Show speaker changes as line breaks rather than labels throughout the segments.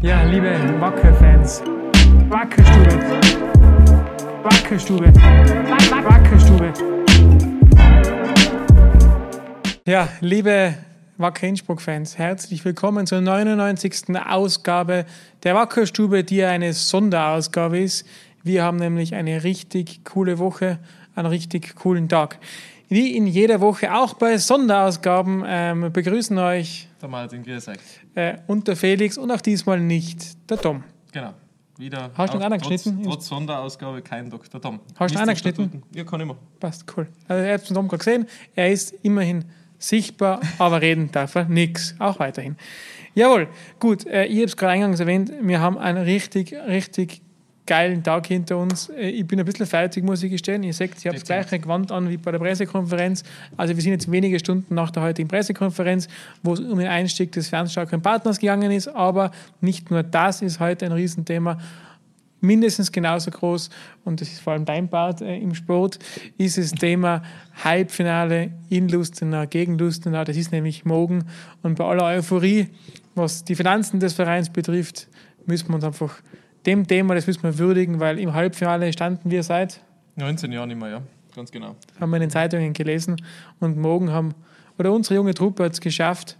Ja, liebe Wacker-Fans, Wackerstube, Wackerstube, Wackerstube. Ja, liebe Wacker Innsbruck-Fans, herzlich willkommen zur 99. Ausgabe der Wackerstube, die eine Sonderausgabe ist. Wir haben nämlich eine richtig coole Woche, einen richtig coolen Tag. Wie in jeder Woche, auch bei Sonderausgaben, ähm, begrüßen euch
Der Martin, grüß euch.
äh, und der Felix und auch diesmal nicht der Tom.
Genau. Wieder.
Hast du ihn angeschnitten?
Trotz, trotz Sonderausgabe kein Dr. Tom.
Hast du ihn angeschnitten?
Tom. Ja, kann immer.
Passt, cool. Also ihr habt den Tom gerade gesehen, er ist immerhin sichtbar, aber reden darf er nichts, auch weiterhin. Jawohl, gut, äh, ich habe es gerade eingangs erwähnt, wir haben einen richtig, richtig geilen Tag hinter uns. Äh, Ich bin ein bisschen fertig, muss ich gestehen. Ihr seht, ich habe das gleiche Gewand an wie bei der Pressekonferenz. Also wir sind jetzt wenige Stunden nach der heutigen Pressekonferenz, wo es um den Einstieg des fernstarken Partners gegangen ist. Aber nicht nur das ist heute ein Riesenthema mindestens genauso groß, und das ist vor allem dein Part äh, im Sport, ist das Thema Halbfinale in Lustenau gegen Lustenau. Das ist nämlich morgen. Und bei aller Euphorie, was die Finanzen des Vereins betrifft, müssen wir uns einfach dem Thema, das müssen wir würdigen, weil im Halbfinale standen wir seit,
19 Jahre nicht mehr, ja. Ganz genau.
haben wir in den Zeitungen gelesen, und morgen haben, oder unsere junge Truppe hat es geschafft,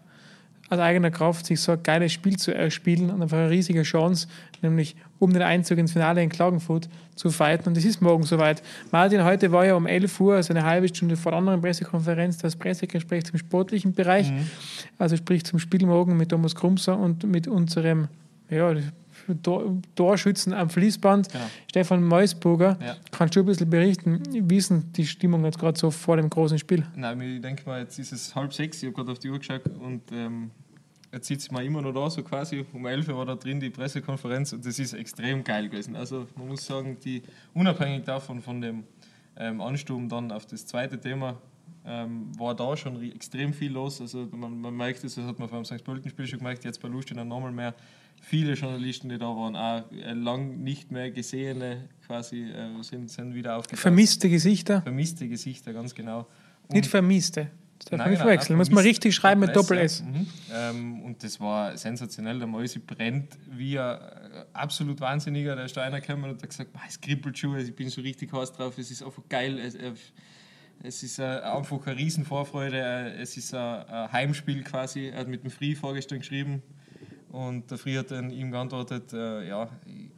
aus eigener Kraft sich so ein geiles Spiel zu erspielen und einfach eine riesige Chance, nämlich um den Einzug ins Finale in Klagenfurt zu fighten. Und es ist morgen soweit. Martin, heute war ja um 11 Uhr, also eine halbe Stunde vor der anderen Pressekonferenz, das Pressegespräch zum sportlichen Bereich, also sprich zum Spiel morgen mit Thomas Krumser und mit unserem ja, Tor Torschützen am Fließband,
Genau.
Stefan Meusburger.
Ja.
Kannst du ein bisschen berichten, wie ist denn die Stimmung jetzt gerade so vor dem großen Spiel?
Nein, ich denke mal, jetzt ist es halb sechs, ich habe gerade auf die Uhr geschaut und ähm, jetzt sitzt man immer noch da, so quasi. Um 11 Uhr war da drin die Pressekonferenz und das ist extrem geil gewesen. Also man muss sagen, die unabhängig davon, von dem ähm, Ansturm dann auf das zweite Thema, ähm, war da schon extrem viel los. Also man, man merkt es, das hat man beim St. Pölten-Spiel schon gemerkt, jetzt bei Lustenau nochmal mehr. Viele Journalisten, die da waren, auch äh, lang nicht mehr gesehene, quasi, äh, sind, sind wieder aufgetaucht.
Vermisste Gesichter,
Vermisste Gesichter, ganz genau.
nicht vermisste. Das darf man nicht verwechseln. Muss man richtig schreiben mit Doppel-S.
ja. Mhm. Ähm, und das war sensationell. Der Mäusi brennt wie ein äh, absolut Wahnsinniger. Da ist da einer gekommen und hat gesagt, "Boah, es kribbelt schon, ich bin so richtig heiß drauf, es ist einfach geil. Es, äh, es ist äh, einfach eine Riesenvorfreude. Äh, Es ist ein, ein Heimspiel quasi. Er hat mit dem Free vorgestern geschrieben und der Free hat dann ihm geantwortet, äh, ja,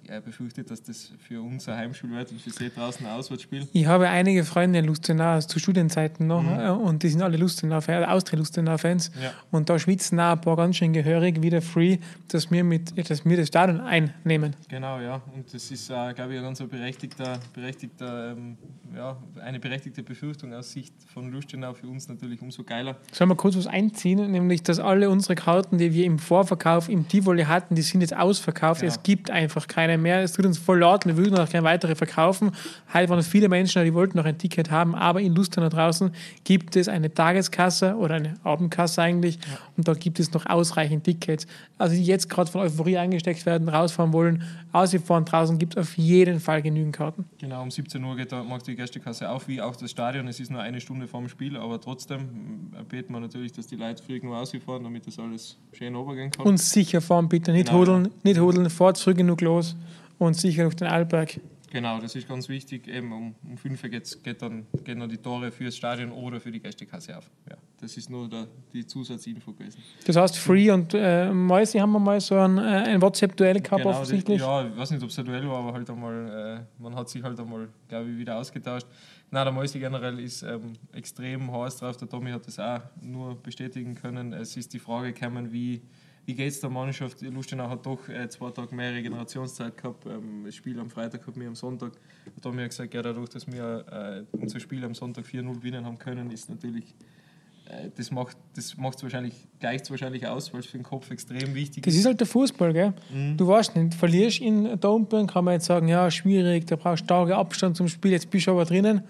er befürchtet, dass das für uns ein Heimspiel wird und für sie draußen ein Auswärtsspiel.
Ich habe einige Freunde in Lustenau zu Studienzeiten noch
Mhm.
äh, und die sind alle Lustenau, Austria-Lustenau-Fans.
Ja.
Und da schwitzen auch ein paar ganz schön gehörig wie der Free, dass wir, mit, dass wir das Stadion einnehmen.
Genau, ja. Und das ist, äh, glaube ich, ein ganz berechtigter, berechtigter, ähm, ja, eine berechtigte Befürchtung aus Sicht von Lustenau für uns natürlich umso geiler.
Sollen wir kurz was einziehen, nämlich dass alle unsere Karten, die wir im Vorverkauf im Tivoli hatten, die sind jetzt ausverkauft.
Genau.
Es gibt einfach keine mehr. Es tut uns voll leid, wir würden noch keine weitere verkaufen. Heute waren viele Menschen, die wollten noch ein Ticket haben, aber in Lustenau draußen gibt es eine Tageskasse oder eine Abendkasse eigentlich und da gibt es noch ausreichend Tickets. Also die jetzt gerade von Euphorie eingesteckt werden, rausfahren wollen, ausgefahren draußen, gibt es auf jeden Fall genügend Karten.
Genau, um 17 Uhr geht da, macht die Gästekasse auf, wie auch das Stadion. Es ist nur eine Stunde vorm Spiel, aber trotzdem äh, beten wir natürlich, dass die Leute früh genug ausgefahren, damit das alles schön runtergehen kann.
Und sicher fahren bitte, nicht
Genau,
hudeln, nicht hudeln, fahrt früh genug los und sicher auf den Alberg.
Genau, das ist ganz wichtig. Eben um, um 5 Uhr geht's, geht dann, gehen dann die Tore fürs Stadion oder für die Gästekasse auf. Ja, das ist nur der, die Zusatzinfo gewesen.
Das heißt, Free und äh, Mäusi haben wir mal so ein, äh, ein WhatsApp-Duell gehabt,
Genau,
offensichtlich.
Das, ja, ich weiß nicht, ob es ein Duell war, aber halt einmal, äh, man hat sich halt einmal, glaube ich, wieder ausgetauscht. Nein, der Mäusi generell ist ähm, extrem heiß drauf. Der Tommy hat das auch nur bestätigen können. Es ist die Frage gekommen, wie, wie geht es der Mannschaft? Lustenau hat doch äh, zwei Tage mehr Regenerationszeit gehabt. Ähm, das Spiel am Freitag hat mir am Sonntag. Der Tommy hat gesagt, ja, dadurch, dass wir äh, unser Spiel am Sonntag 4-0 gewinnen haben können, ist natürlich. äh, Das macht es das wahrscheinlich, gleicht wahrscheinlich aus, weil es für den Kopf extrem wichtig
Das ist halt der Fußball, gell?
Mhm.
Du weißt nicht, verlierst in Domburg, kann man jetzt sagen, ja, schwierig, da brauchst du starke Abstand zum Spiel, jetzt bist du aber drinnen,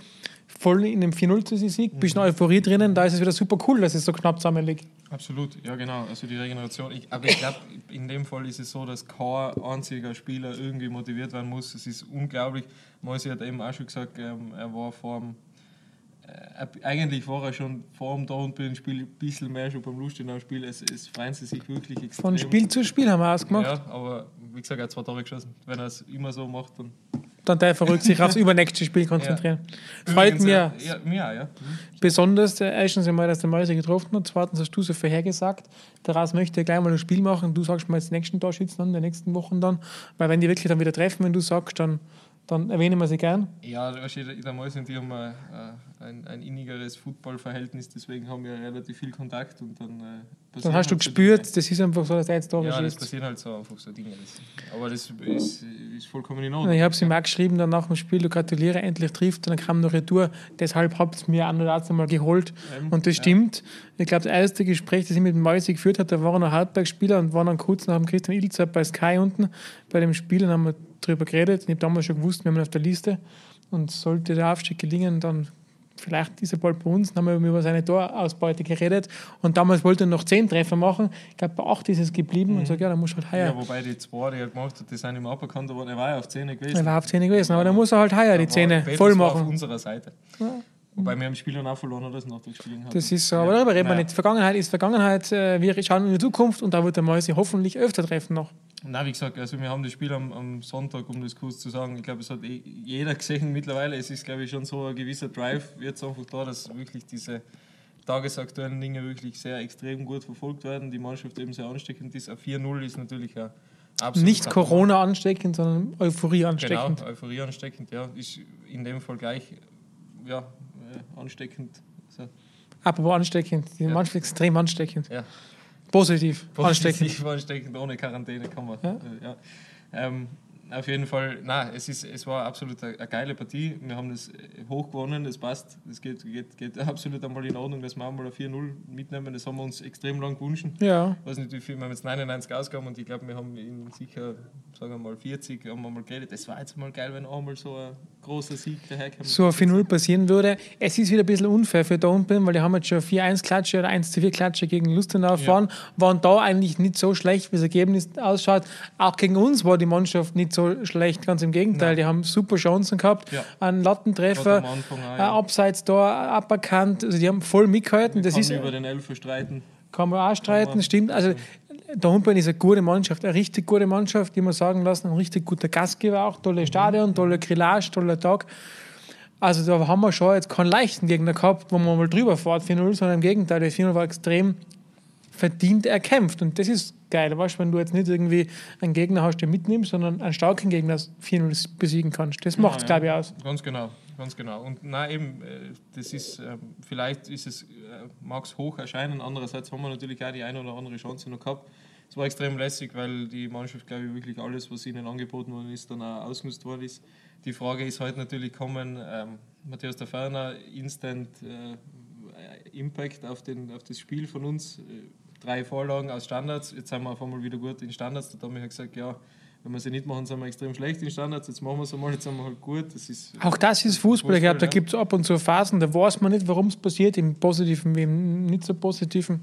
voll in dem 4-0 zu Sieg, bist in Euphorie drinnen, da ist es wieder super cool, dass es so knapp zusammenliegt.
Absolut, ja genau. Also die Regeneration. Ich, aber ich glaube, in dem Fall ist es so, dass kein einziger Spieler irgendwie motiviert werden muss. Es ist unglaublich. Moisi hat eben auch schon gesagt, ähm, er war vor dem, äh, eigentlich war er schon vor dem Dortmund-Spiel ein bisschen mehr schon beim Lustenau-Spiel. Es, es freuen sie sich wirklich extrem.
Von Spiel zu Spiel haben wir ausgemacht.
Ja, aber wie gesagt, er hat zwei Tore geschossen. Wenn er es immer so macht, dann.
Dann darf er verrückt sich aufs übernächste Spiel konzentrieren. Freut
Übrigens,
mir
Ja, ja, ja.
besonders, äh, erstens einmal, dass der Mäuse getroffen hat, zweitens hast du so vorhergesagt, daraus möchte er gleich mal ein Spiel machen, du sagst mal jetzt nächsten Torschützen an, in den nächsten Wochen dann, weil wenn die wirklich dann wieder treffen, wenn du sagst, dann, dann erwähnen wir sie gern.
Ja, Mäuse und die haben ein, äh, ein, ein innigeres Footballverhältnis, deswegen haben wir relativ viel Kontakt und dann. Äh,
Dann hast du
halt so
gespürt, das ist einfach so, dass er jetzt Tore
Ja, das passieren halt so einfach so Dinge. Das, aber das ist, ist vollkommen in Ordnung.
Ich habe es ihm auch geschrieben, dann nach dem Spiel, du gratuliere, endlich trifft, und dann kam noch Retour, deshalb habt ihr mir an oder mal geholt.
Ähm,
Und das
ja.
stimmt. Ich glaube, das erste Gespräch, das ich mit dem Mäuse geführt habe, da war er noch Hartberg-Spieler und war dann kurz nach dem Christian Ilzer bei Sky unten bei dem Spiel und haben wir darüber geredet. Ich habe damals schon gewusst, wir haben ihn auf der Liste und sollte der Aufstieg gelingen, dann vielleicht ist er bald bei uns. Dann haben wir über seine Torausbeute geredet und damals wollte er noch zehn Treffer machen. Ich glaube, bei acht ist es geblieben und sage, ja, dann muss halt heuer.
Ja, wobei die zwei, die er gemacht hat, die sind ihm aberkannt worden. Er war ja auf 10 gewesen.
Er war auf Zähne gewesen, aber dann muss er halt heuer die Zähne voll
war Auf
machen.
unserer Seite. Wobei wir im Spiel dann auch verloren haben, das nach dem Spiel haben.
Das ist so, aber darüber reden wir
Ja.
nicht. Vergangenheit ist Vergangenheit. Äh, Wir schauen in die Zukunft und da wird der Mäuse hoffentlich öfter treffen noch.
Nein, wie gesagt, also wir haben das Spiel am, am Sonntag, um das kurz zu sagen, ich glaube, es hat eh jeder gesehen mittlerweile. Es ist, glaube ich, schon so ein gewisser Drive jetzt einfach da, dass wirklich diese tagesaktuellen Dinge wirklich sehr extrem gut verfolgt werden. Die Mannschaft eben sehr ansteckend ist. Ein 4-0 ist natürlich ein absolut
Nicht Corona ansteckend, sondern Euphorie
Genau,
ansteckend.
Euphorie ansteckend, ja. Ist in dem Fall gleich ja, ansteckend. So,
Apropos ansteckend. Die
Ja.
Ist extrem ansteckend.
ja.
Positiv, ansteckend.
Positiv ansteckend, ohne Quarantäne kann man.
Ja.
Äh, ja. Ähm, auf jeden Fall, nein, es, ist, es war absolut eine, eine geile Partie. Wir haben das äh, hoch gewonnen, das passt. Das geht, geht, geht absolut einmal in Ordnung, dass wir einmal ein 4-0 mitnehmen. Das haben wir uns extrem lang gewünscht.
Ja,
Ich weiß nicht, wie viel, wir haben jetzt 99 ausgaben und ich glaube, wir haben in sicher, sagen wir mal, 40 haben wir mal geredet. Das war jetzt mal geil, wenn auch mal so ein großer Sieg daherkommt.
so ein 4-0 passieren würde. Es ist wieder ein bisschen unfair für unten, weil die haben jetzt schon 4-1-Klatsche oder 1-4-Klatsche gegen Lustenau erfahren. Waren da eigentlich nicht so schlecht, wie das Ergebnis ausschaut. Auch gegen uns war die Mannschaft nicht so schlecht, ganz im Gegenteil. Die haben super Chancen gehabt.
Ja.
Einen
Gerade
Lattentreffer,
auch,
ein
ja.
Abseits da, aberkannt. Also die haben voll mitgehalten. Das
Kann
ist,
über den Elfer streiten.
Kann man auch streiten,
man-
stimmt. Also der Humpen ist eine gute Mannschaft, eine richtig gute Mannschaft, die man sagen lassen, ein richtig guter Gastgeber auch, tolle Stadion, tolle Grillage, toller Tag. Also da haben wir schon jetzt keinen leichten Gegner gehabt, wo man mal drüber fährt 4-0, sondern im Gegenteil, der 4-0 war extrem verdient erkämpft und das ist geil, weißt, wenn du jetzt nicht irgendwie einen Gegner hast, den mitnimmst, sondern einen starken Gegner 4-0 besiegen kannst. Das macht es,
ja.
glaube ich, aus.
Ganz genau, ganz genau. Und na eben, äh, das ist, ähm, vielleicht ist es, äh, mag es hoch erscheinen, andererseits haben wir natürlich auch die eine oder andere Chance noch gehabt. Es war extrem lässig, weil die Mannschaft, glaube ich, wirklich alles, was ihnen angeboten worden ist, dann auch ausgenutzt worden ist. Die Frage ist heute natürlich kommen, ähm, Matthias der Ferner, Instant äh, Impact auf, den, auf das Spiel von uns. Äh, drei Vorlagen aus Standards, jetzt sind wir auf einmal wieder gut in Standards. Da haben wir gesagt, ja, wenn wir sie nicht machen, sind wir extrem schlecht in Standards. Jetzt machen wir es einmal, jetzt sind wir halt gut. Das ist,
Auch das ist Fußball. Ich glaube, da
ja.
gibt es ab und zu Phasen, da weiß man nicht, warum es passiert, im Positiven wie im nicht so Positiven.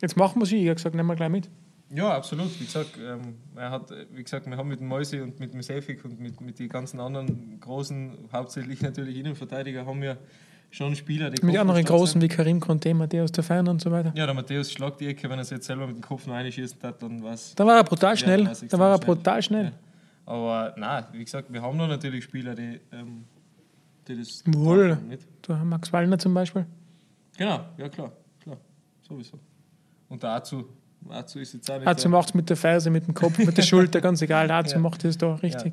Jetzt machen wir sie, ich habe gesagt, nehmen wir gleich mit.
Ja, absolut. Wie gesagt, ähm, er hat, äh, wie gesagt, wir haben mit dem Mäuse und mit dem Sefik und mit, mit den ganzen anderen großen, hauptsächlich natürlich Innenverteidiger, haben wir schon Spieler, die
Mit anderen Großen wie Karim Conte, Matthäus der Fern und so weiter.
sind. Ja, der Matthäus schlagt die Ecke, wenn er es jetzt selber mit dem Kopf noch einschießen hat, dann was.
Da war er brutal schnell. da war er brutal schnell.
Ja. Aber nein, wie gesagt, wir haben noch natürlich Spieler, die, ähm, die das.
Wohl.
machen, Nicht?
Da Max Wallner zum Beispiel.
Genau, ja klar, klar, sowieso. Und dazu, dazu ist jetzt auch nicht. Der-
macht es mit der Ferse, mit dem Kopf, mit der Schulter, ganz egal. Dazu
Ja.
macht es da richtig.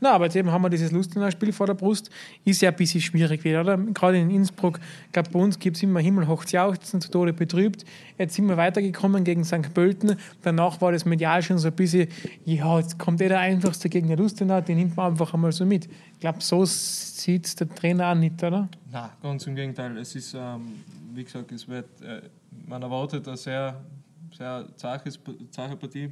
Na, aber jetzt eben haben wir dieses Lustenau-Spiel vor der Brust. Ist ja ein bisschen schwierig wieder, oder? Gerade in Innsbruck, glaube, bei uns gibt es immer himmelhoch jauchzen, zu Tode betrübt. Jetzt sind wir weitergekommen gegen St. Pölten. Danach war das medial schon so ein bisschen, ja, jetzt kommt eh der einfachste Gegner Lustenau, den nimmt man einfach einmal so mit. Ich glaube, so sieht es der Trainer auch nicht, oder?
Nein, ganz im Gegenteil. Es ist, ähm, wie gesagt, es wird, äh, man erwartet eine sehr, sehr zache Partie.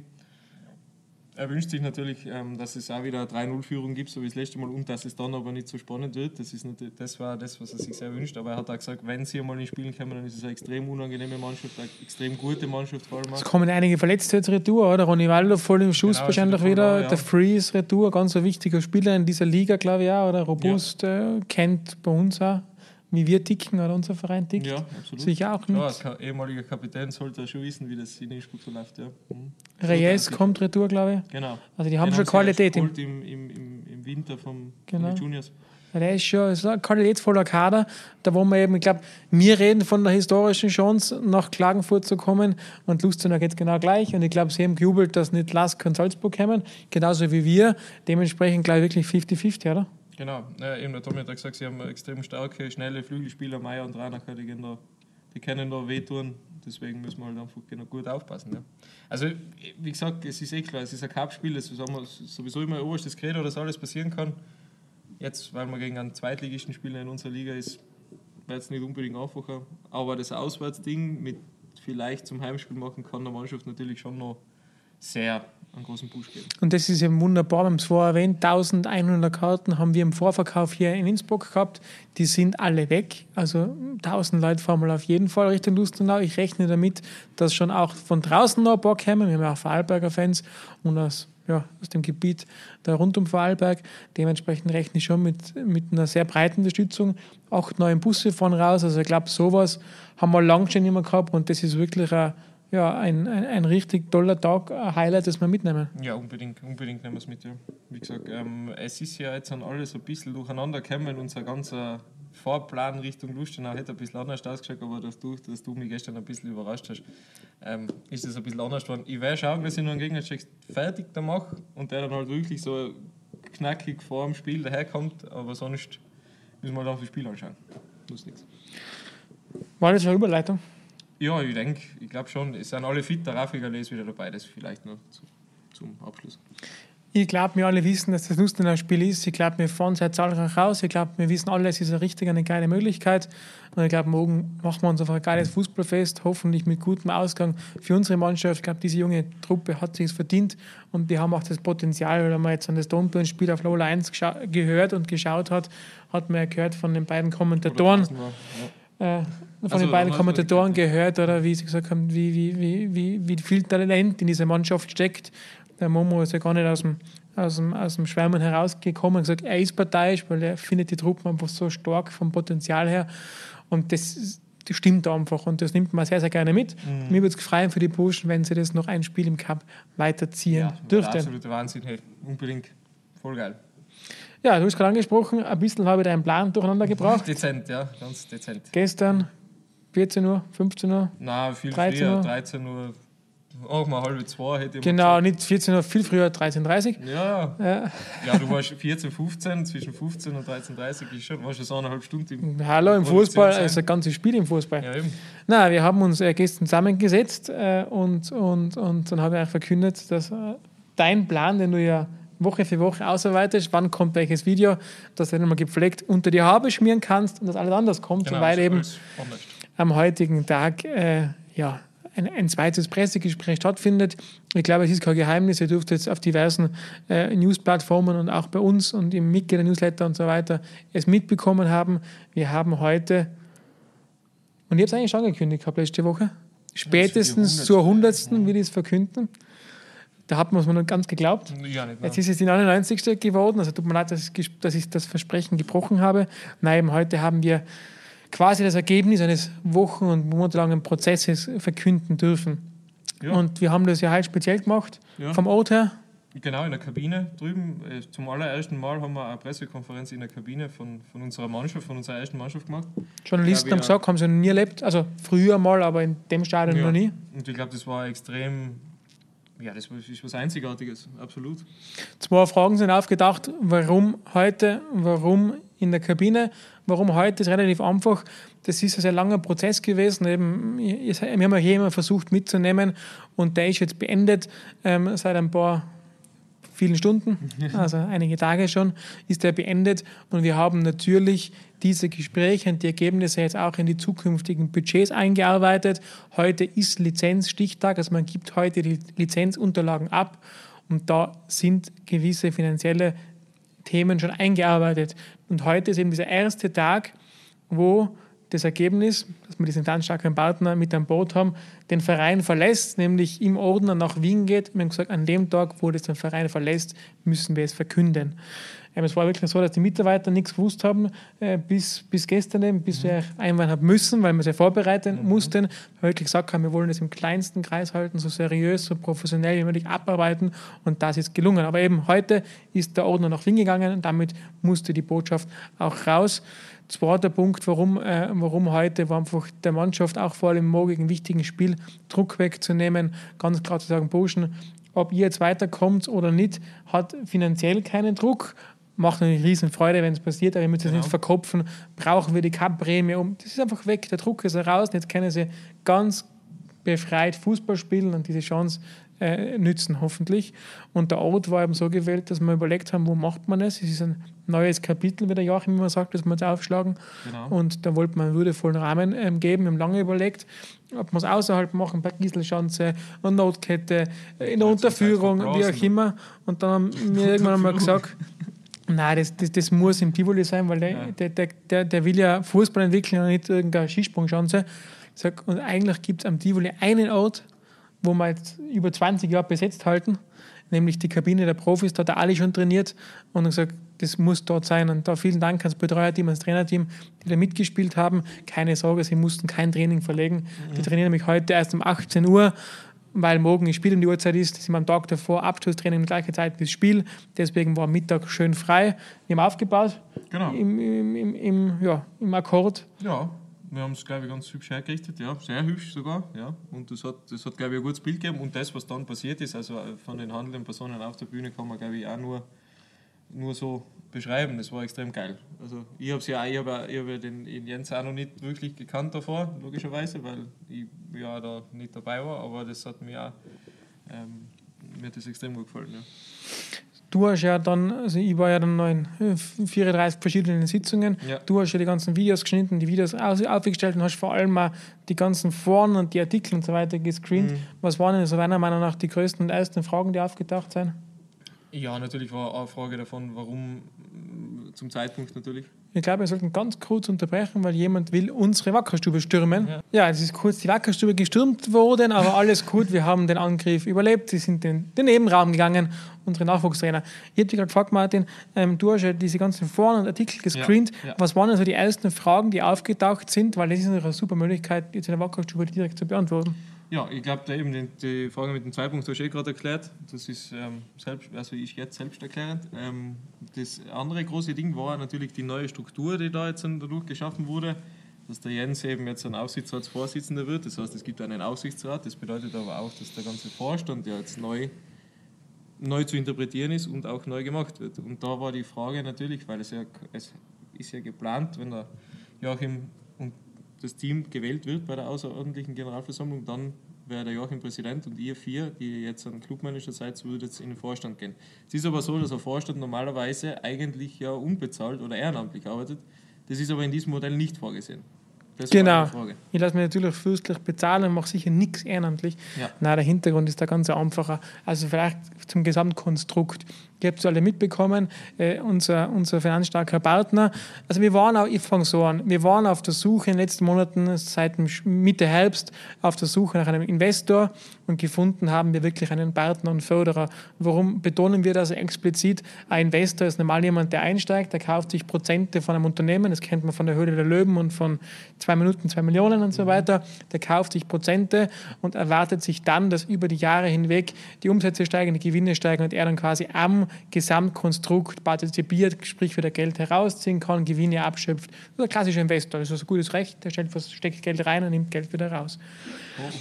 Er wünscht sich natürlich, ähm, dass es auch wieder eine 3-0-Führung gibt, so wie das letzte Mal, und dass es dann aber nicht so spannend wird. Das, ist natürlich, das war das, was er sich sehr wünscht. Aber er hat auch gesagt, wenn sie einmal ins Spielen kommen, dann ist es eine extrem unangenehme Mannschaft, eine extrem gute Mannschaft vor allem. auch.
Es kommen einige Verletzte jetzt retour, oder? Ronny Waldo voll im Schuss
Genau,
wahrscheinlich
wieder da, ja.
Der Freeze retour, ganz ein wichtiger Spieler in dieser Liga, glaube ich auch, oder? Robust, äh, kennt bei uns auch. Wie wir ticken oder unser Verein tickt.
Ja, absolut.
Sicher auch nicht.
als Ka- ehemaliger Kapitän sollte er schon wissen, wie das in Innsbruck so läuft. Ja. Mhm.
Reyes kommt retour, glaube ich.
Genau.
Also die haben
Den
schon
sie
Qualität. Im,
Im, im, im, Winter vom,
Genau.
von den Juniors.
der ist schon ist ein qualitätsvoller Kader. Da wo wir eben, ich glaube, wir reden von der historischen Chance, nach Klagenfurt zu kommen und Lustenau geht genau gleich. Und ich glaube, sie haben gejubelt, dass nicht Lask und Salzburg kommen, genauso wie wir. Dementsprechend, glaube ich, wirklich 50-50, oder?
Genau. Ja, eben der Tommy hat ja gesagt, sie haben extrem starke, schnelle Flügelspieler, Meier und Ranacher, die, gehen da, die können da wehtun. Deswegen müssen wir halt einfach genau gut aufpassen. Ja. Also, wie gesagt, es ist eh klar, es ist ein Cup-Spiel, es ist sowieso immer ein oberstes Credo, dass alles passieren kann. Jetzt, weil wir gegen einen Zweitligisten spielen in unserer Liga, ist wird es nicht unbedingt einfacher. Aber das Auswärtsding mit vielleicht zum Heimspiel machen, kann der Mannschaft natürlich schon noch sehr einen großen Push geben.
Und das ist eben wunderbar. Wir haben es vorher erwähnt, 1100 Karten haben wir im Vorverkauf hier in Innsbruck gehabt. Die sind alle weg. Also 1000 Leute fahren mal auf jeden Fall Richtung Lustenau. Ich rechne damit, dass schon auch von draußen noch ein paar kommen. Wir haben ja auch Vorarlberger Fans und aus, ja, aus dem Gebiet da rund um Vorarlberg. Dementsprechend rechne ich schon mit, mit einer sehr breiten Unterstützung. Acht neue Busse fahren raus. Also ich glaube, sowas haben wir lange schon mehr gehabt und das ist wirklich ein, ja, ein, ein, ein richtig toller Tag, ein Highlight, das wir mitnehmen.
Ja, unbedingt, unbedingt nehmen wir es mit. Ja. Wie gesagt, ähm, es ist ja jetzt an alles ein bisschen durcheinander gekommen. Unser ganzer Fahrplan Richtung Lustenau hätte ein bisschen anders ausgeschaut, aber dass du, dass du mich gestern ein bisschen überrascht hast, ähm, ist es ein bisschen anders geworden. Ich werde schauen, dass ich noch einen Gegnercheck fertig da mache und der dann halt wirklich so knackig vor dem Spiel daherkommt, aber sonst müssen wir halt auch das Spiel anschauen. Muss nichts.
War das eine Überleitung?
Ja, ich denke, ich glaube schon, es sind alle fit, der Rafiger ist wieder dabei, das vielleicht noch zu, zum Abschluss.
Ich glaube, wir alle wissen, dass das Lustenau Spiel ist. Ich glaube, wir fahren sehr zahlreich raus. Ich glaube, wir wissen alle, es ist eine richtig eine geile Möglichkeit. Und ich glaube, morgen machen wir uns einfach ein geiles Fußballfest, hoffentlich mit gutem Ausgang für unsere Mannschaft. Ich glaube, diese junge Truppe hat sich verdient und die haben auch das Potenzial, wenn man jetzt an das Domburn-Spiel auf Lola 1 geschau- gehört und geschaut hat, hat man ja gehört von den beiden Kommentatoren, Äh, von
Also,
den beiden
du
Kommentatoren gehört, oder wie sie gesagt haben, wie, wie, wie, wie, wie viel Talent in dieser Mannschaft steckt. Der Momo ist ja gar nicht aus dem, aus dem, aus dem Schwärmen herausgekommen und gesagt, er ist parteiisch, weil er findet die Truppen einfach so stark vom Potenzial her. Und das, stimmt einfach und das nimmt man sehr, sehr gerne mit.
Mhm.
Mir würde es gefreien für die Burschen, wenn sie das noch ein Spiel im Cup weiterziehen
Ja,
dürften.
absoluter Wahnsinn, hey, unbedingt. Voll geil.
Ja, du hast gerade angesprochen, ein bisschen habe ich deinen Plan durcheinander gebracht.
Dezent, ja, ganz dezent.
Gestern 14 Uhr, 15 Uhr.
Na, viel
13
früher,
Uhr.
13 Uhr, auch mal halb zwei hätte ich
Genau,
gesagt.
nicht 14 Uhr, viel früher, 13.30 Uhr.
Ja,
Ja.
ja, du warst 14, 15, zwischen 15 und 13.30 ist schon, warst schon so eineinhalb Stunden im.
Hallo, im Fußball,
sein.
ist ein ganzes Spiel im Fußball.
Ja, eben.
Na, wir haben uns äh, gestern zusammengesetzt äh, und, und, und dann habe ich einfach verkündet, dass äh, dein Plan, den du ja Woche für Woche ausarbeitest, wann kommt welches Video, dass du dann mal gepflegt unter die Haube schmieren kannst und dass alles anders kommt,
Genau,
weil eben am heutigen Tag äh, ja, ein, ein zweites Pressegespräch stattfindet. Ich glaube, es ist kein Geheimnis. Ihr dürft jetzt auf diversen äh, News-Plattformen und auch bei uns und im Mitglieder-Newsletter und so weiter es mitbekommen haben. Wir haben heute, und ich habe es eigentlich schon angekündigt gehabt letzte Woche, spätestens zur
100.
100. will ich es verkünden. Da hat man es mir noch ganz geglaubt.
Ja, nicht,
Jetzt ist es die 99. geworden. Also tut mir leid, dass ich, dass ich das Versprechen gebrochen habe. Nein, eben heute haben wir quasi das Ergebnis eines wochen- und monatelangen Prozesses verkünden dürfen.
Ja.
Und wir haben das ja heute speziell gemacht,
Ja.
vom Ort her.
Genau, in der Kabine drüben. äh, Zum allerersten Mal haben wir eine Pressekonferenz in der Kabine von, von unserer Mannschaft, von unserer ersten Mannschaft gemacht.
Journalisten haben gesagt, haben sie noch nie erlebt. Also früher mal, aber in dem Stadion
Ja.
noch nie.
Und ich glaube, das war extrem. Ja, das ist was Einzigartiges, absolut.
Zwei Fragen sind aufgedacht. Warum heute? Warum in der Kabine? Warum heute? ist relativ einfach. Das ist ein sehr langer Prozess gewesen. Eben, wir haben ja hier immer versucht mitzunehmen und der ist jetzt beendet ähm, seit ein paar vielen Stunden, also einige Tage schon, ist der beendet und wir haben natürlich diese Gespräche und die Ergebnisse jetzt auch in die zukünftigen Budgets eingearbeitet. Heute ist Lizenzstichtag, also man gibt heute die Lizenzunterlagen ab und da sind gewisse finanzielle Themen schon eingearbeitet. Und heute ist eben dieser erste Tag, wo das Ergebnis, dass wir diesen ganz starken Partner mit an Boot haben, den Verein verlässt, nämlich im Ordner nach Wien geht. Wir haben gesagt, an dem Tag, wo das den Verein verlässt, müssen wir es verkünden. Ähm, es war wirklich so, dass die Mitarbeiter nichts gewusst haben äh, bis, bis gestern, eben, bis mhm. wir einweihen haben müssen, weil wir sie vorbereiten mhm. mussten. Wir wirklich gesagt haben, wir wollen das im kleinsten Kreis halten, so seriös, so professionell wie möglich abarbeiten und das ist gelungen. Aber eben heute ist der Ordner nach Wien gegangen und damit musste die Botschaft auch raus. Zweiter Punkt, warum, äh, warum heute, war einfach der Mannschaft auch vor allem im morgigen wichtigen Spiel Druck wegzunehmen, ganz klar zu sagen, Burschen, ob ihr jetzt weiterkommt oder nicht, hat finanziell keinen Druck, macht natürlich riesen Freude, wenn es passiert, aber wir müssen es genau. nicht verkopfen, brauchen wir die Cup-Prämie um. Das ist einfach weg, der Druck ist raus und jetzt können sie ganz befreit Fußball spielen und diese Chance äh, nützen, hoffentlich. Und der Ort war eben so gewählt, dass wir überlegt haben, wo macht man es. Es ist ein neues Kapitel, wie der Joachim immer sagt, dass wir es aufschlagen. Genau. Und da wollte man einen würdevollen Rahmen ähm, geben. Wir haben lange überlegt, ob wir es außerhalb machen, bei Gieselschanze, eine Notkette, in der Unterführung, wie auch immer. Und dann haben wir irgendwann einmal gesagt, Nein, das, das, das muss im Tivoli sein, weil der, ja. der, der, der will ja Fußball entwickeln und nicht irgendeine Skisprungschanze. Und eigentlich gibt es am Tivoli einen Ort, wo wir jetzt über 20 Jahre besetzt halten, nämlich die Kabine der Profis. Da hat er alle schon trainiert und gesagt, das muss dort sein. Und da vielen Dank ans Betreuerteam, ans Trainerteam, die da mitgespielt haben. Keine Sorge, sie mussten kein Training verlegen. Mhm. Die trainieren nämlich heute erst um 18 Uhr weil morgen ein Spiel um die Uhrzeit ist, sind wir am Tag davor Abschlusstraining in gleicher Zeit wie das Spiel. Deswegen war Mittag schön frei. Wir haben aufgebaut. Genau. Im, im, im, im ja, im Akkord.
Ja, wir haben es, glaube ich, ganz hübsch hergerichtet. Ja, sehr hübsch sogar. Ja. Und das hat, das hat, glaube ich, ein gutes Bild gegeben. Und das, was dann passiert ist, also von den handelnden Personen auf der Bühne, kann man, glaube ich, auch nur, nur so beschreiben. Das war extrem geil. Also ich habe ja, ich habe ich hab den Jens auch noch nicht wirklich gekannt davor, logischerweise, weil ich ja da nicht dabei war, aber das hat mir auch, ähm, mir hat das extrem gut gefallen. Ja.
Du hast ja dann, also ich war ja dann noch in 34 verschiedenen Sitzungen. Ja. Du hast ja die ganzen Videos geschnitten, die Videos aufgestellt und hast vor allem auch die ganzen Foren und die Artikel und so weiter gescreent. Mhm. Was waren denn so deiner Meinung nach die größten und ersten Fragen, die aufgetaucht sind?
Ja, natürlich war eine Frage davon, warum zum Zeitpunkt natürlich.
Ich glaube, wir sollten ganz kurz unterbrechen, weil jemand will unsere Wackerstube stürmen. Ja, ja es ist kurz die Wackerstube gestürmt worden, aber alles gut. Wir haben den Angriff überlebt. Sie sind in den Nebenraum gegangen, unsere Nachwuchstrainer. Ich habe dich gerade gefragt, Martin, ähm, du hast ja diese ganzen Foren und Artikel gescreent. Ja, ja. Was waren also die ersten Fragen, die aufgetaucht sind? Weil das ist eine super Möglichkeit, jetzt in der Wackerstube direkt zu beantworten.
Ja, ich glaube, eben die, Frage mit dem Zweipunkt hast du eh gerade erklärt. Das ist ähm, selbst, also ich jetzt selbst erklärend. Ähm, das andere große Ding war natürlich die neue Struktur, die da jetzt dadurch geschaffen wurde, dass der Jens eben jetzt ein Aufsichtsratsvorsitzender wird. Das heißt, es gibt einen Aufsichtsrat. Das bedeutet aber auch, dass der ganze Vorstand ja jetzt neu, neu zu interpretieren ist und auch neu gemacht wird. Und da war die Frage natürlich, weil es ja es ist ja geplant, wenn der Joachim das Team gewählt wird bei der außerordentlichen Generalversammlung, dann wäre der Joachim Präsident und ihr vier, die jetzt ein Clubmanager seid, würdet in den Vorstand gehen. Es ist aber so, dass der Vorstand normalerweise eigentlich ja unbezahlt oder ehrenamtlich arbeitet. Das ist aber in diesem Modell nicht vorgesehen.
Das genau. Ich lasse mich natürlich fürstlich bezahlen und mache sicher nichts ehrenamtlich. Ja. Nein, der Hintergrund ist da ganz einfacher. Also vielleicht zum Gesamtkonstrukt. Ihr habt es alle mitbekommen, äh, unser, unser finanzstarker Partner. Also wir waren auch, ich fange so an, wir waren auf der Suche in den letzten Monaten, seit Mitte Herbst, auf der Suche nach einem Investor und gefunden haben wir wirklich einen Partner und Förderer. Warum betonen wir das explizit? Ein Investor ist normal jemand, der einsteigt, der kauft sich Prozente von einem Unternehmen, das kennt man von der Höhle der Löwen und von zwei Minuten, zwei Millionen und so weiter, der kauft sich Prozente und erwartet sich dann, dass über die Jahre hinweg die Umsätze steigen, die Gewinne steigen und er dann quasi am Gesamtkonstrukt partizipiert, sprich wieder Geld herausziehen kann, Gewinne abschöpft. Das ist ein klassischer Investor, das ist ein gutes Recht, der steckt Geld rein und nimmt Geld wieder raus.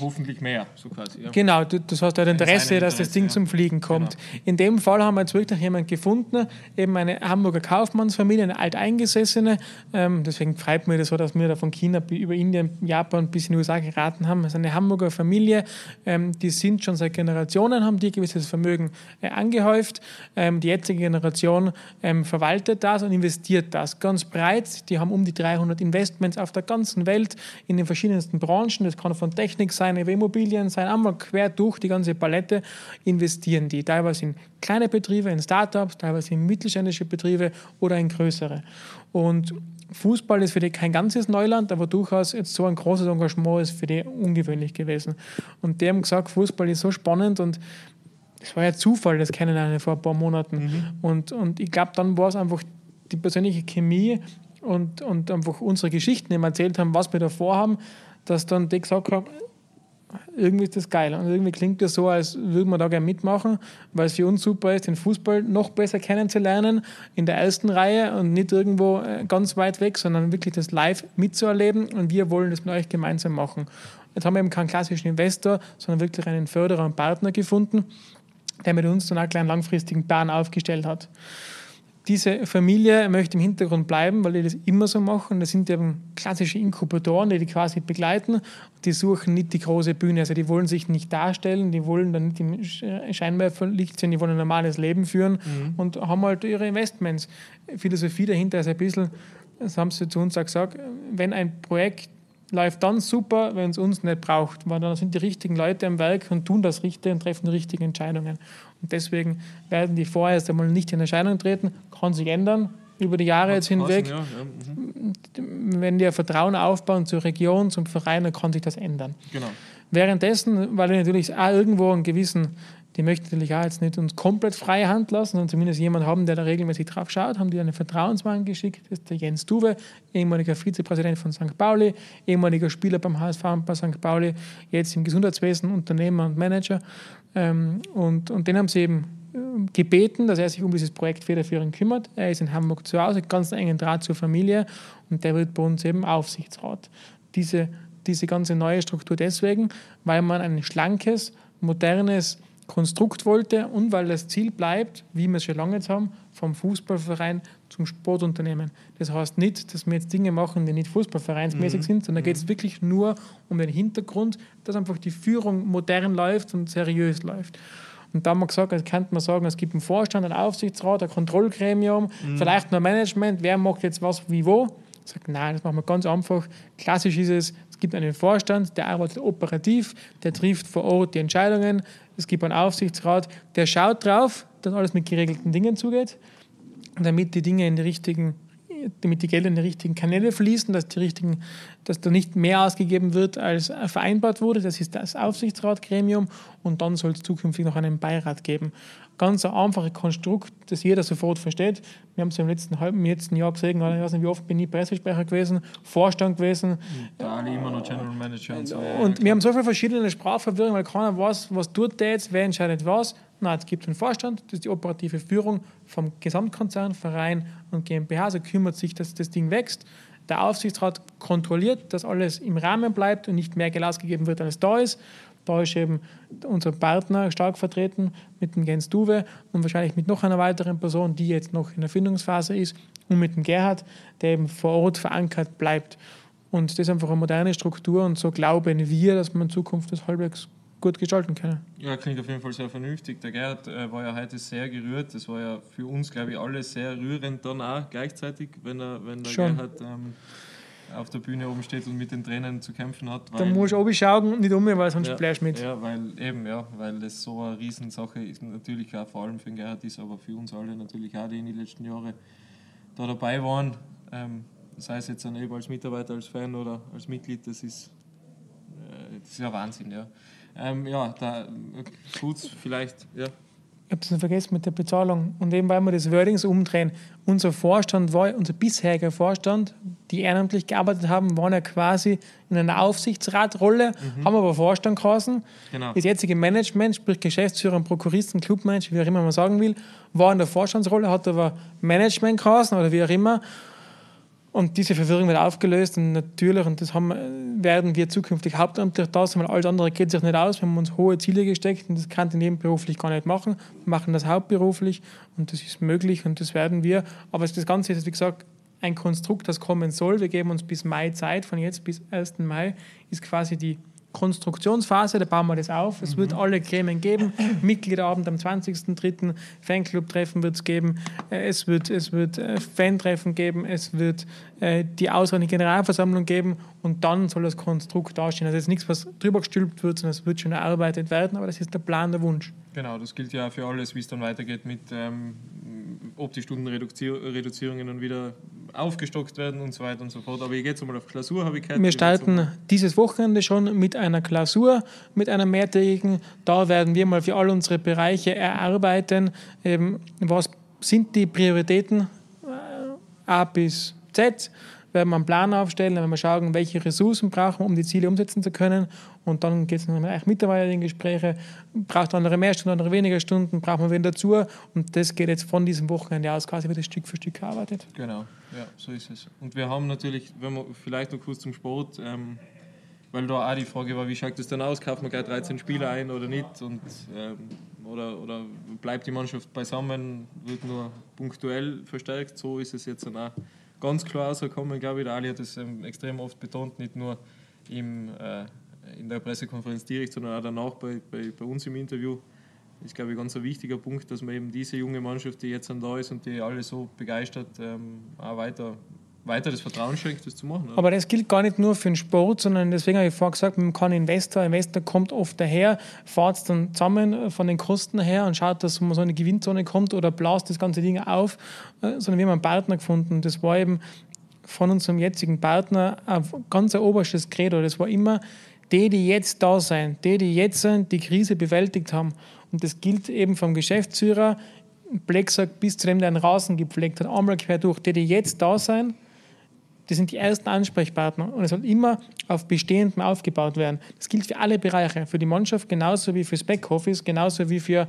Hoffentlich mehr, so quasi.
Ja. Genau, du, du hast halt Interesse, Interesse, dass das Ding ja. zum Fliegen kommt. Genau. In dem Fall haben wir jetzt wirklich jemanden gefunden, eben eine Hamburger Kaufmannsfamilie, eine alteingesessene. Ähm, deswegen freut mich das so, dass wir da von China über Indien, Japan bis in die USA geraten haben. Also eine Hamburger Familie, ähm, die sind schon seit Generationen, haben die gewisses Vermögen äh, angehäuft. Ähm, die jetzige Generation ähm, verwaltet das und investiert das ganz breit. Die haben um die 300 Investments auf der ganzen Welt in den verschiedensten Branchen. Das kann von Technik sein, Immobilien sein, einmal quer durch die ganze Palette investieren die. Teilweise in kleine Betriebe, in Startups, teilweise in mittelständische Betriebe oder in größere. Und Fußball ist für die kein ganzes Neuland, aber durchaus jetzt so ein großes Engagement ist für die ungewöhnlich gewesen. Und die haben gesagt, Fußball ist so spannend und das war ja Zufall, das Kennenlernen vor ein paar Monaten. Mhm. Und, und ich glaube, dann war es einfach die persönliche Chemie und, und einfach unsere Geschichten, die wir erzählt haben, was wir da vorhaben, dass dann die gesagt haben, irgendwie ist das geil. Und irgendwie klingt das so, als würden wir da gerne mitmachen, weil es für uns super ist, den Fußball noch besser kennenzulernen in der ersten Reihe und nicht irgendwo äh, ganz weit weg, sondern wirklich das live mitzuerleben. Und wir wollen das mit euch gemeinsam machen. Jetzt haben wir eben keinen klassischen Investor, sondern wirklich einen Förderer und Partner gefunden, der mit uns dann auch einen langfristigen Plan aufgestellt hat diese Familie möchte im Hintergrund bleiben, weil die das immer so machen. Das sind eben klassische Inkubatoren, die die quasi begleiten. Die suchen nicht die große Bühne. Also die wollen sich nicht darstellen, die wollen dann nicht im Scheinwerferlicht sein, die wollen ein normales Leben führen mhm. und haben halt ihre Investments. Philosophie dahinter ist ein bisschen, das haben sie zu uns auch gesagt, wenn ein Projekt läuft dann super, wenn es uns nicht braucht, weil dann sind die richtigen Leute am Werk und tun das Richtige und treffen die richtigen Entscheidungen. Und deswegen werden die vorerst einmal nicht in Erscheinung treten, kann sich ändern über die Jahre jetzt hinweg. Ja, ja. Mhm. Wenn wir Vertrauen aufbauen zur Region, zum Verein, dann kann sich das ändern. Genau. Währenddessen, weil wir natürlich auch irgendwo einen gewissen die möchten natürlich auch jetzt nicht uns komplett freie Hand lassen, sondern zumindest jemanden haben, der da regelmäßig drauf schaut, haben die einen Vertrauensmann geschickt, das ist der Jens Duwe, ehemaliger Vizepräsident von St. Pauli, ehemaliger Spieler beim HSV und bei St. Pauli, jetzt im Gesundheitswesen, Unternehmer und Manager. Ähm, und, und den haben sie eben ähm, gebeten, dass er sich um dieses Projekt federführend kümmert. Er ist in Hamburg zu Hause, ganz engen Draht zur Familie und der wird bei uns eben Aufsichtsrat. Diese, diese ganze neue Struktur deswegen, weil man ein schlankes, modernes, Konstrukt wollte und weil das Ziel bleibt, wie wir es schon lange jetzt haben, vom Fußballverein zum Sportunternehmen. Das heißt nicht, dass wir jetzt Dinge machen, die nicht fußballvereinsmäßig mhm. sind, sondern mhm. geht es wirklich nur um den Hintergrund, dass einfach die Führung modern läuft und seriös läuft. Und da haben wir gesagt, also könnte man sagen, es gibt einen Vorstand, einen Aufsichtsrat, ein Kontrollgremium, mhm. vielleicht noch Management, wer macht jetzt was wie wo. Ich sage, nein, das machen wir ganz einfach. Klassisch ist es, es gibt einen Vorstand, der arbeitet operativ, der trifft vor Ort die Entscheidungen, es gibt einen Aufsichtsrat, der schaut drauf, dass alles mit geregelten Dingen zugeht, damit die Dinge in die richtigen damit die Gelder in die richtigen Kanäle fließen, dass, die richtigen, dass da nicht mehr ausgegeben wird, als vereinbart wurde. Das ist das Aufsichtsratgremium und dann soll es zukünftig noch einen Beirat geben. Ganz ein einfaches Konstrukt, das jeder sofort versteht. Wir haben es im letzten halben letzten Jahr gesehen, ich weiß nicht, wie oft bin ich Pressesprecher gewesen, Vorstand gewesen.
Da alle immer noch General Manager und so.
Und wir haben so viele verschiedene Sprachverwirrungen, weil keiner weiß, was tut der jetzt, wer entscheidet was. Nein, es gibt einen Vorstand, das ist die operative Führung vom Gesamtkonzern, Verein und GmbH, also kümmert sich, dass das Ding wächst. Der Aufsichtsrat kontrolliert, dass alles im Rahmen bleibt und nicht mehr Geld ausgegeben wird, als da ist. Da ist eben unser Partner stark vertreten mit dem Jens Duwe und wahrscheinlich mit noch einer weiteren Person, die jetzt noch in der Findungsphase ist, und mit dem Gerhard, der eben vor Ort verankert bleibt. Und das ist einfach eine moderne Struktur und so glauben wir, dass man in Zukunft das halbwegs gut gestalten können.
Ja, klingt auf jeden Fall sehr vernünftig. Der Gerhard äh, war ja heute sehr gerührt. Das war ja für uns, glaube ich, alle sehr rührend dann auch gleichzeitig, wenn, er, wenn der Schon. Gerhard ähm, auf der Bühne oben steht und mit den Tränen zu kämpfen hat.
da musst du oben schauen und nicht um, weil sonst
ja,
bleibst mit.
Ja, weil eben, ja, weil das so eine Riesensache ist, natürlich auch vor allem für den Gerhard ist, aber für uns alle natürlich auch, die in den letzten Jahren da dabei waren. Ähm, sei es jetzt dann eben als Mitarbeiter, als Fan oder als Mitglied, das ist, äh, das ist ja Wahnsinn, ja. Ähm, ja, da tut es vielleicht, ja.
Ich habe das nicht vergessen mit der Bezahlung. Und eben, weil wir das Wording so umdrehen. Unser Vorstand war, unser bisheriger Vorstand, die ehrenamtlich gearbeitet haben, waren ja quasi in einer Aufsichtsratrolle, mhm. haben aber Vorstand geheißen. Genau. Das jetzige Management, sprich Geschäftsführer, Prokuristen, Clubmanager, wie auch immer man sagen will, war in der Vorstandsrolle, hat aber Management geheißen oder wie auch immer. Und diese Verwirrung wird aufgelöst und natürlich, und das haben, werden wir zukünftig hauptamtlich da sein, weil alles andere geht sich nicht aus. Wir haben uns hohe Ziele gesteckt und das kann ich nebenberuflich gar nicht machen. Wir machen das hauptberuflich und das ist möglich und das werden wir. Aber das Ganze ist, wie gesagt, ein Konstrukt, das kommen soll. Wir geben uns bis Mai Zeit, von jetzt bis 1. Mai ist quasi die Konstruktionsphase, da bauen wir das auf. Es mhm. wird alle Gremien geben, Mitgliederabend am 20.03., Fanclub-Treffen wird es geben, äh, es wird, es wird äh, Fan-Treffen geben, es wird äh, die ausreichende Generalversammlung geben und dann soll das Konstrukt dastehen. Also es ist nichts, was drüber gestülpt wird, sondern es wird schon erarbeitet werden, aber das ist der Plan, der Wunsch.
Genau, das gilt ja für alles, wie es dann weitergeht mit, ähm, ob die Stundenreduzierungen dann wieder aufgestockt werden und so weiter und so fort. Aber ich gehe jetzt mal auf Klausur, habe ich gehört.
Wir starten dieses Wochenende schon mit einer Klausur, mit einer mehrtägigen. Da werden wir mal für all unsere Bereiche erarbeiten, was sind die Prioritäten äh, A bis Z werden wir einen Plan aufstellen, dann werden wir schauen, welche Ressourcen brauchen wir, um die Ziele umsetzen zu können. Und dann geht es dann mittlerweile in Gespräche, braucht andere mehr Stunden, andere weniger Stunden, brauchen wir wen dazu. Und das geht jetzt von diesem Wochenende aus quasi wieder Stück für Stück gearbeitet.
Genau, ja, so ist es. Und wir haben natürlich, wenn wir vielleicht noch kurz zum Sport, ähm, weil da auch die Frage war, wie schaut das dann aus? Kauft man gleich 13 Spieler ein oder nicht? Und, ähm, oder, oder bleibt die Mannschaft beisammen, wird nur punktuell verstärkt? So ist es jetzt dann auch ganz klar rausgekommen, glaube ich. Der Ali hat das ähm, extrem oft betont, nicht nur im, äh, in der Pressekonferenz direkt, sondern auch danach bei, bei, bei uns im Interview. Das ist, glaube ich, ganz ein wichtiger Punkt, dass man eben diese junge Mannschaft, die jetzt dann da ist und die alle so begeistert, ähm, auch weiter weiter das Vertrauen schenkt, das zu machen.
Oder? Aber das gilt gar nicht nur für den Sport, sondern deswegen habe ich vorher gesagt, man kann Investor, Investor kommt oft daher, fahrt dann zusammen von den Kosten her und schaut, dass man so eine Gewinnzone kommt oder blast das ganze Ding auf, äh, sondern wir haben einen Partner gefunden. Das war eben von unserem jetzigen Partner ein ganz oberstes Credo. Das war immer die, die jetzt da sind, die, die jetzt die Krise bewältigt haben. Und das gilt eben vom Geschäftsführer, Black sagt, bis zu dem, der einen Rasen gepflegt hat, einmal quer durch, die, die jetzt da sind, die sind die ersten Ansprechpartner und es soll immer auf Bestehendem aufgebaut werden. Das gilt für alle Bereiche, für die Mannschaft genauso wie fürs Backoffice, genauso wie für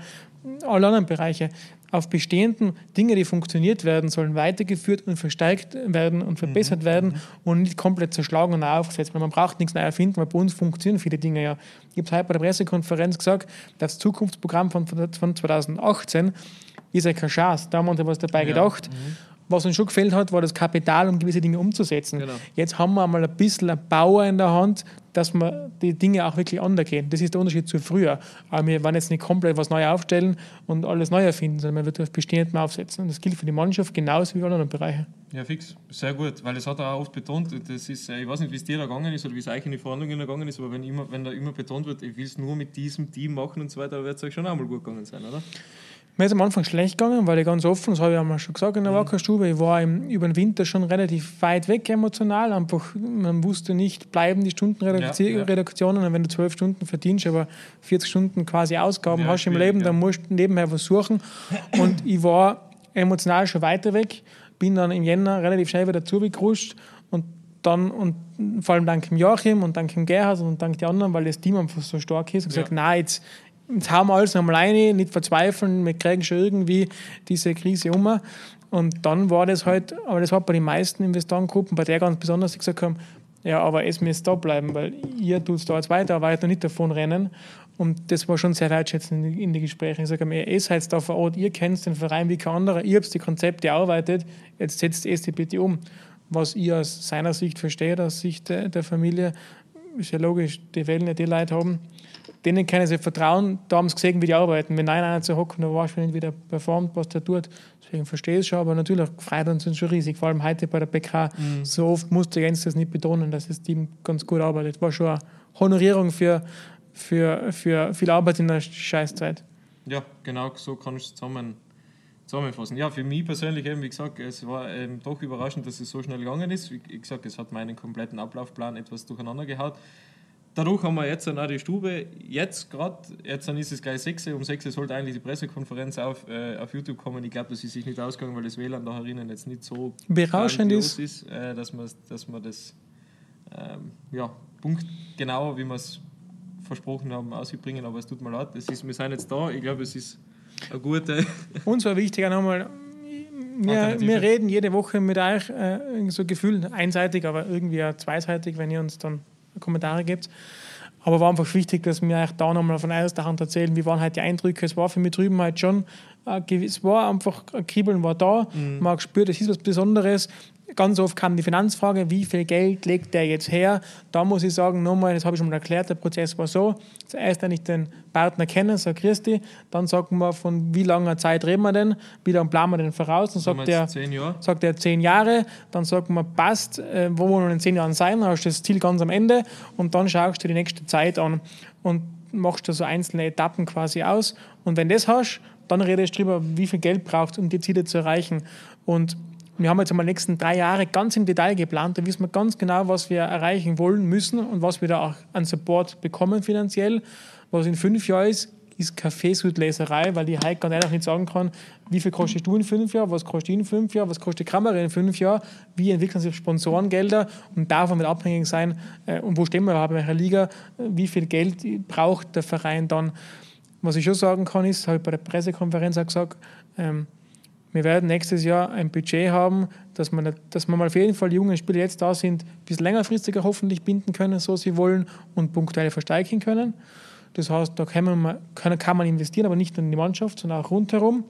alle anderen Bereiche. Auf bestehenden Dinge, die funktioniert werden, sollen weitergeführt und verstärkt werden und verbessert mhm. werden und nicht komplett zerschlagen und aufgesetzt. Weil man braucht nichts neu erfinden, weil bei uns funktionieren viele Dinge ja. Ich habe heute bei der Pressekonferenz gesagt, das Zukunftsprogramm von, von 2018 ist ja keine Chance. Da haben wir uns was dabei ja. gedacht. Mhm was uns schon gefällt hat, war das Kapital, um gewisse Dinge umzusetzen. Genau. Jetzt haben wir einmal ein bisschen ein Bauer in der Hand, dass wir die Dinge auch wirklich angehen. Das ist der Unterschied zu früher. Aber wir werden jetzt nicht komplett was Neues aufstellen und alles neu erfinden, sondern man wird auf Bestehendem aufsetzen. Und das gilt für die Mannschaft genauso wie alle anderen Bereiche.
Ja, fix. Sehr gut. Weil das hat er auch oft betont. Das ist, ich weiß nicht, wie es dir da gegangen ist oder wie es euch in die Verhandlungen gegangen ist, aber wenn, immer, wenn da immer betont wird, ich will es nur mit diesem Team machen und so weiter, wird es euch schon einmal gut gegangen sein, oder?
Mir ist am Anfang schlecht gegangen, weil ich ganz offen, das habe ich einmal schon gesagt in der mhm. Wackerstube, ich war im, über den Winter schon relativ weit weg emotional. Einfach, man wusste nicht, bleiben die Stundenreduktionen ja, ja. und wenn du zwölf Stunden verdienst, aber 40 Stunden quasi Ausgaben ja, hast im Leben, dann musst du nebenher was suchen. Und ich war emotional schon weiter weg, bin dann im Jänner relativ schnell wieder zugerutscht und dann und vor allem dank dem Joachim und dank dem Gerhard und dank den anderen, weil das Team einfach so stark ist und gesagt, nein, jetzt Jetzt haben wir alles nochmal rein, nicht verzweifeln, wir kriegen schon irgendwie diese Krise um. Und dann war das halt, aber das war bei den meisten Investorengruppen, bei der ganz besonders, die gesagt haben, ja, aber es müsst da bleiben, weil ihr tut da jetzt weiter, aber nicht davon rennen. Und das war schon sehr wertschätzend in, in die Gespräche. Ich sage mir, ihr seid da vor Ort, ihr kennt den Verein wie kein anderer, ihr habt die Konzepte erarbeitet, jetzt setzt es die bitte um. Was ihr aus seiner Sicht versteht, aus Sicht der Familie, ist ja logisch, die wollen ja die Leute haben, denen können sie vertrauen, da haben sie gesehen, wie die arbeiten. Wenn einer zu hocken, dann weißt du nicht, wie der performt, was der tut. Deswegen verstehe ich es schon, aber natürlich freut uns schon riesig. Vor allem heute bei der PK. Mhm. So oft musste Jens das nicht betonen, dass das Team ganz gut arbeitet. War schon eine Honorierung für, für, für viel Arbeit in der Scheißzeit.
Ja, genau so kann ich es zusammen, zusammenfassen. Ja, für mich persönlich eben, wie gesagt, es war ähm, doch überraschend, dass es so schnell gegangen ist. Wie gesagt, es hat meinen kompletten Ablaufplan etwas durcheinander gehaut dadurch haben wir jetzt auch die Stube. Jetzt gerade, jetzt dann ist es gleich 6 Um 6 sollte eigentlich die Pressekonferenz auf, äh, auf YouTube kommen. Ich glaube, das ist sich nicht ausgegangen, weil das WLAN da herinnen jetzt nicht so
berauschend ist,
ist äh, dass, man, dass man das ähm, ja, punktgenau, wie wir es versprochen haben, ausbringen. Aber es tut mir leid, es ist, wir sind jetzt da. Ich glaube, es ist eine gute.
Uns war wichtig auch nochmal. Wir, wir reden jede Woche mit euch, äh, so Gefühl einseitig, aber irgendwie auch zweiseitig, wenn ihr uns dann Kommentare gibt. Aber war einfach wichtig, dass wir euch da nochmal von erster Hand erzählen, wie waren halt die Eindrücke. Es war für mich drüben halt schon, äh, es war einfach, ein Kribbeln war da. Mhm. Man hat gespürt, es ist was Besonderes. Ganz oft kam die Finanzfrage, wie viel Geld legt der jetzt her? Da muss ich sagen, nochmal, das habe ich schon mal erklärt, der Prozess war so. Zuerst, wenn ich den Partner kenne, sagt Christi, dann sagt man, von wie langer Zeit reden wir denn, wie lange planen wir denn voraus? Dann sagt er, zehn Jahre. sagt er zehn Jahre, dann sagt man, passt, äh, wo wollen wir in zehn Jahren sein? Dann hast du das Ziel ganz am Ende und dann schaust du die nächste Zeit an und machst du so einzelne Etappen quasi aus. Und wenn das hast, dann redest du darüber, wie viel Geld braucht um die Ziele zu erreichen. Und wir haben jetzt einmal die nächsten drei Jahre ganz im Detail geplant. Da wissen wir ganz genau, was wir erreichen wollen müssen und was wir da auch an Support bekommen finanziell. Was in fünf Jahren ist, ist Kaffeesudleserei, weil die heute ganz einfach nicht sagen kann, wie viel kostet du in fünf Jahren, was kostet in fünf Jahren, was kostet die Kamera in fünf Jahren, wie entwickeln sich Sponsorengelder und davon wird abhängig sein, äh, und wo stehen wir überhaupt in welcher Liga, wie viel Geld braucht der Verein dann. Was ich schon sagen kann, ist, habe ich bei der Pressekonferenz auch gesagt, ähm, wir werden nächstes Jahr ein Budget haben, dass man, dass man auf jeden Fall die jungen Spieler jetzt da sind, bis längerfristiger hoffentlich binden können, so sie wollen, und punktuell verstärken können. Das heißt, da kann man, kann man investieren, aber nicht nur in die Mannschaft, sondern auch rundherum.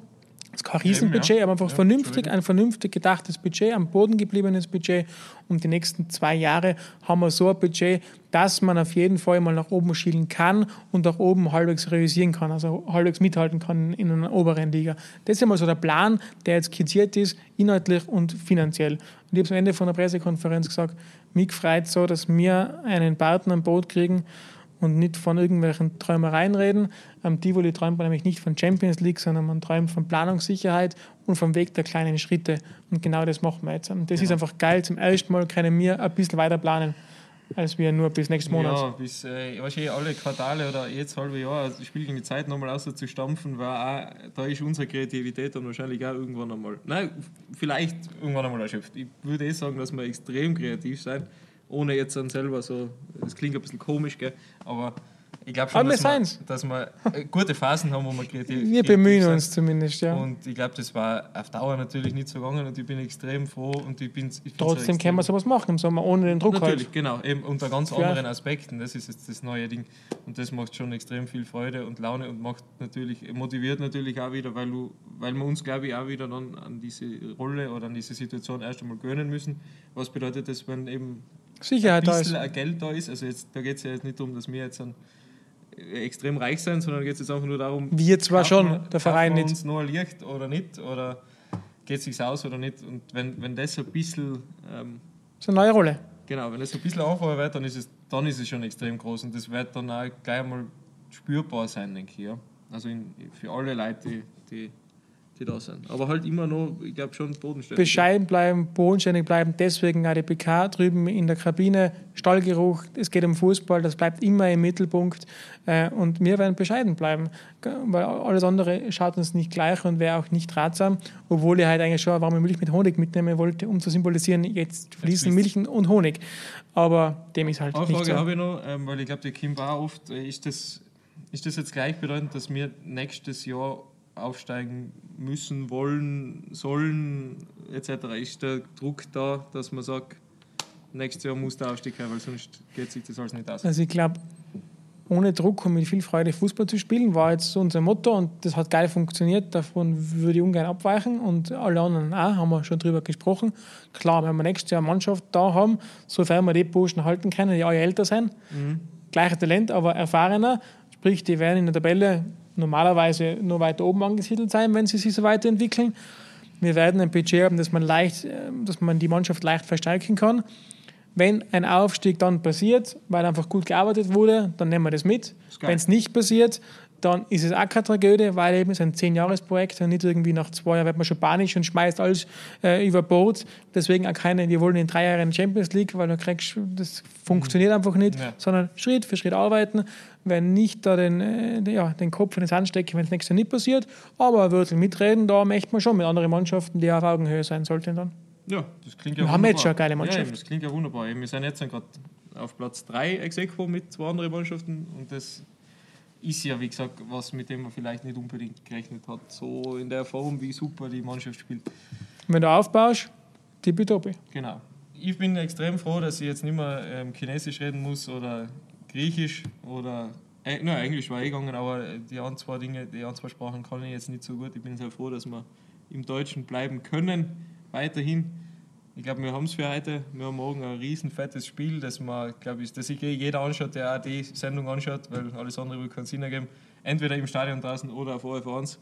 Das ist kein Riesenbudget, ja. aber einfach ja, vernünftig, ein vernünftig gedachtes Budget, am Boden gebliebenes Budget. Und die nächsten zwei Jahre haben wir so ein Budget, dass man auf jeden Fall mal nach oben schielen kann und auch oben halbwegs realisieren kann, also halbwegs mithalten kann in einer oberen Liga. Das ist einmal so der Plan, der jetzt skizziert ist, inhaltlich und finanziell. Und ich habe am Ende von der Pressekonferenz gesagt, mich freut so, dass wir einen Partner am Boot kriegen, und nicht von irgendwelchen Träumereien reden. Am Tivoli träumt man nämlich nicht von Champions League, sondern man träumt von Planungssicherheit und vom Weg der kleinen Schritte. Und genau das machen wir jetzt. Und das ja. ist einfach geil. Zum ersten Mal können wir ein bisschen weiter planen als wir nur bis nächsten Monat.
Ja, bis äh, wahrscheinlich alle Quartale oder jetzt halbe Jahr also die Zeit nochmal außer zu stampfen, weil auch, da ist unsere Kreativität dann wahrscheinlich auch irgendwann einmal, nein, vielleicht irgendwann einmal erschöpft. Ich würde eh sagen, dass wir extrem kreativ sein ohne jetzt dann selber so, das klingt ein bisschen komisch, gell? aber ich glaube schon, dass wir, dass wir, äh, gute Phasen haben, wo wir kreativ
Wir bemühen uns sind. zumindest, ja.
Und ich glaube, das war auf Dauer natürlich nicht so gegangen und ich bin extrem froh und ich bin ich
Trotzdem können wir sowas machen im Sommer, ohne den Druck
Natürlich, halt. genau, eben unter ganz ja. anderen Aspekten, das ist jetzt das neue Ding und das macht schon extrem viel Freude und Laune und macht natürlich, motiviert natürlich auch wieder, weil, du, weil wir uns, glaube ich, auch wieder dann an diese Rolle oder an diese Situation erst einmal gewöhnen müssen. Was bedeutet das, wenn eben
Sicherheit
ein bisschen da ist. Geld da ist. Also jetzt, da geht es ja jetzt nicht darum, dass wir jetzt ein, äh, extrem reich sind, sondern geht es jetzt einfach nur darum,
wir zwar schon, der Verein
nicht. uns nur ein Licht oder nicht oder geht es sich aus oder nicht. Und wenn, wenn das ein bisschen. Ähm,
das ist eine neue Rolle.
Genau, wenn es ein bisschen einfacher wird, dann ist, es, dann ist es schon extrem groß und das wird dann auch gleich mal spürbar sein, denke ich. Ja. Also in, für alle Leute, die, die die da sind. Aber halt immer noch, ich glaube schon bodenständig.
Bescheiden bleiben, bodenständig bleiben, deswegen auch die PK drüben in der Kabine, Stallgeruch, es geht um Fußball, das bleibt immer im Mittelpunkt äh, und wir werden bescheiden bleiben, weil alles andere schaut uns nicht gleich und wäre auch nicht ratsam, obwohl ich halt eigentlich schon warme Milch mit Honig mitnehmen wollte, um zu symbolisieren, jetzt fließen Milch und Honig. Aber dem ist halt
Eine
nicht
Frage so. habe ich noch, ähm, weil ich glaube, der Kim war oft, äh, ist das, ist das jetzt gleichbedeutend, dass wir nächstes Jahr aufsteigen müssen, wollen, sollen etc. Ist der Druck da, dass man sagt, nächstes Jahr muss der Aufstieg her, weil sonst geht sich das alles nicht aus?
Also ich glaube, ohne Druck und mit viel Freude Fußball zu spielen, war jetzt unser Motto und das hat geil funktioniert. Davon würde ich ungern abweichen und alle anderen auch, haben wir schon drüber gesprochen. Klar, wenn wir nächstes Jahr eine Mannschaft da haben, sofern wir die Burschen halten können, die alle älter sind, mhm. gleiches Talent, aber erfahrener, sprich, die werden in der Tabelle normalerweise nur weiter oben angesiedelt sein, wenn sie sich so weiterentwickeln. Wir werden ein Budget haben, dass man, leicht, ähm, dass man die Mannschaft leicht verstärken kann. Wenn ein Aufstieg dann passiert, weil einfach gut gearbeitet wurde, dann nehmen wir das mit. Wenn es nicht passiert, dann ist es auch keine Tragödie, weil eben es ein Zehn-Jahres-Projekt und nicht irgendwie nach zwei Jahren wird man schon panisch und schmeißt alles äh, über Bord. Deswegen auch keine, wir wollen in drei Jahren Champions League, weil du kriegst, das funktioniert einfach nicht, ja. sondern Schritt für Schritt arbeiten. Wenn nicht da den, äh, ja, den Kopf in den Sand stecken, wenn es nächstes Jahr nicht passiert, aber ein Wörtel mitreden, da möchte man schon mit anderen Mannschaften, die auf Augenhöhe sein sollten dann.
Ja, das klingt ja
wir wunderbar. haben jetzt schon eine geile Mannschaft.
Ja, das klingt ja wunderbar. Wir sind jetzt gerade auf Platz 3 ex mit zwei anderen Mannschaften und das ist ja, wie gesagt, was mit dem man vielleicht nicht unbedingt gerechnet hat. So in der Form, wie super die Mannschaft spielt.
Wenn du aufbaust, tippitoppi.
Genau. Ich bin extrem froh, dass ich jetzt nicht mehr ähm, Chinesisch reden muss oder Griechisch oder äh, nein, Englisch war eh gegangen, aber die anderen zwei Dinge, die anderen zwei Sprachen kann ich jetzt nicht so gut. Ich bin sehr froh, dass wir im Deutschen bleiben können, weiterhin. Ich glaube, wir haben es für heute. Wir haben morgen ein riesen fettes Spiel, das man, glaube ich, das sich jeder anschaut, der auch die Sendung anschaut, weil alles andere wird keinen Sinn ergeben. Entweder im Stadion draußen oder auf ORF1.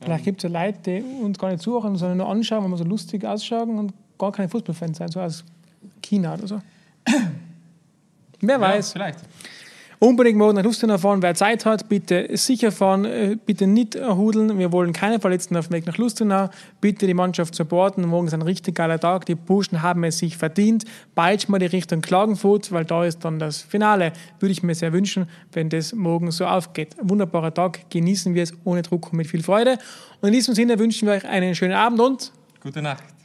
Vielleicht gibt es ja Leute, die uns gar nicht zuhören, sondern nur anschauen, wenn wir so lustig ausschauen und gar keine Fußballfans sein, so aus China oder so. Wer weiß.
Ja, vielleicht.
Unbedingt morgen nach Lustenau fahren. Wer Zeit hat, bitte sicher fahren, äh, bitte nicht hudeln. Wir wollen keine Verletzten auf dem Weg nach Lustenau. Bitte die Mannschaft supporten. Morgen ist ein richtig geiler Tag. Die Burschen haben es sich verdient. Bald mal die Richtung Klagenfurt, weil da ist dann das Finale. Würde ich mir sehr wünschen, wenn das morgen so aufgeht. wunderbarer Tag. Genießen wir es ohne Druck und mit viel Freude. Und in diesem Sinne wünschen wir euch einen schönen Abend und
gute Nacht.